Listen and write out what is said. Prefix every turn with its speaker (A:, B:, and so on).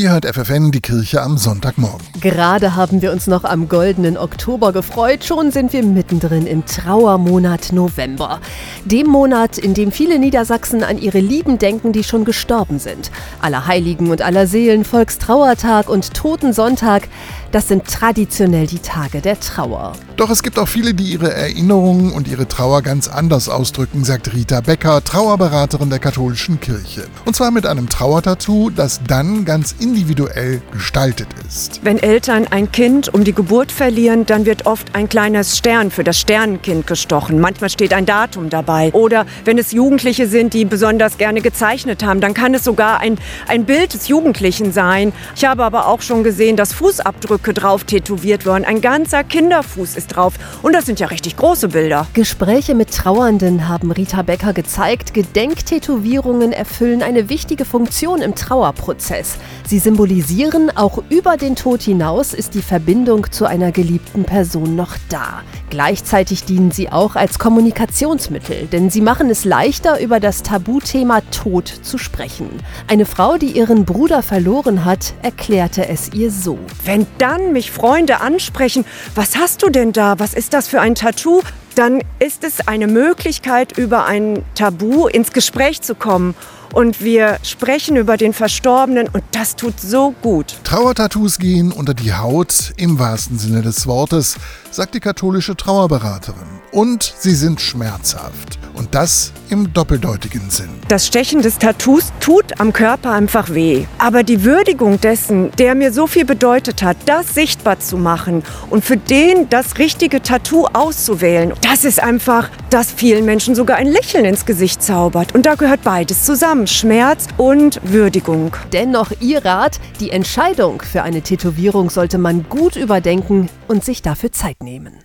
A: Ihr hört FFN, die Kirche am Sonntagmorgen.
B: Gerade haben wir uns noch am goldenen Oktober gefreut, schon sind wir mittendrin im Trauermonat November. Dem Monat, in dem viele Niedersachsen an ihre Lieben denken, die schon gestorben sind. Allerheiligen und Allerseelen, Volkstrauertag und Totensonntag, das sind traditionell die Tage der Trauer.
A: Doch es gibt auch viele, die ihre Erinnerungen und ihre Trauer ganz anders ausdrücken, sagt Rita Becker, Trauerberaterin der katholischen Kirche. Und zwar mit einem Trauertattoo, das dann ganz individuell gestaltet ist.
C: Wenn Eltern ein Kind um die Geburt verlieren, dann wird oft ein kleines Stern für das Sternenkind gestochen. Manchmal steht ein Datum dabei. Oder wenn es Jugendliche sind, die besonders gerne gezeichnet haben, dann kann es sogar ein, ein Bild des Jugendlichen sein. Ich habe aber auch schon gesehen, dass Fußabdrücke drauf tätowiert wurden. Ein ganzer Kinderfuß ist drauf. Und das sind ja richtig große Bilder.
B: Gespräche mit Trauernden haben Rita Becker gezeigt, Gedenktätowierungen erfüllen eine wichtige Funktion im Trauerprozess. Sie symbolisieren, auch über den Tod hinaus ist die Verbindung zu einer geliebten Person noch da. Gleichzeitig dienen sie auch als Kommunikationsmittel, denn sie machen es leichter, über das Tabuthema Tod zu sprechen. Eine Frau, die ihren Bruder verloren hat, erklärte es ihr so.
C: Wenn dann mich Freunde ansprechen, was hast du denn da? Was ist das für ein Tattoo? Dann ist es eine Möglichkeit, über ein Tabu ins Gespräch zu kommen und wir sprechen über den Verstorbenen und das tut so gut.
A: Trauertattoos gehen unter die Haut im wahrsten Sinne des Wortes, sagt die katholische Trauerberaterin. Und sie sind schmerzhaft. Und das im doppeldeutigen Sinn.
C: Das Stechen des Tattoos tut am Körper einfach weh. Aber die Würdigung dessen, der mir so viel bedeutet hat, das sichtbar zu machen und für den das richtige Tattoo auszuwählen, das ist einfach, dass vielen Menschen sogar ein Lächeln ins Gesicht zaubert. Und da gehört beides zusammen, Schmerz und Würdigung.
B: Dennoch Ihr Rat, die Entscheidung für eine Tätowierung sollte man gut überdenken und sich dafür Zeit nehmen.